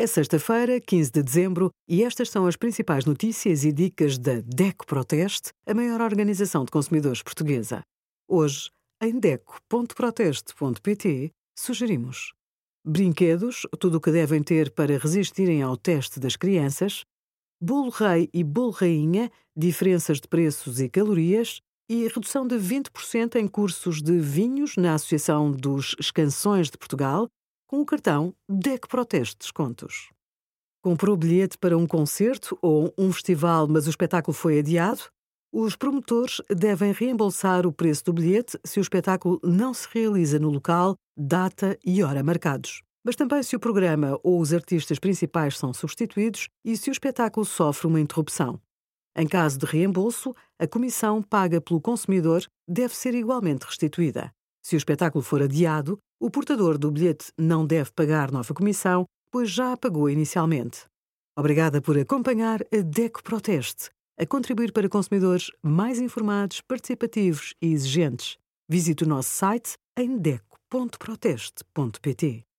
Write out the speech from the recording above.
É sexta-feira, 15 de dezembro, e estas são as principais notícias e dicas da DECO Proteste, a maior organização de consumidores portuguesa. Hoje, em DECO.proteste.pt, sugerimos brinquedos, tudo o que devem ter para resistirem ao teste das crianças, bolo rei e bolo rainha, diferenças de preços e calorias, e redução de 20% em cursos de vinhos na Associação dos Escansões de Portugal com o cartão DEC Proteste Descontos. Comprou bilhete para um concerto ou um festival, mas o espetáculo foi adiado? Os promotores devem reembolsar o preço do bilhete se o espetáculo não se realiza no local, data e hora marcados. Mas também se o programa ou os artistas principais são substituídos e se o espetáculo sofre uma interrupção. Em caso de reembolso, a comissão paga pelo consumidor deve ser igualmente restituída. Se o espetáculo for adiado, o portador do bilhete não deve pagar nova comissão, pois já a pagou inicialmente. Obrigada por acompanhar a DECO Proteste, a contribuir para consumidores mais informados, participativos e exigentes. Visite o nosso site em deco.proteste.pt.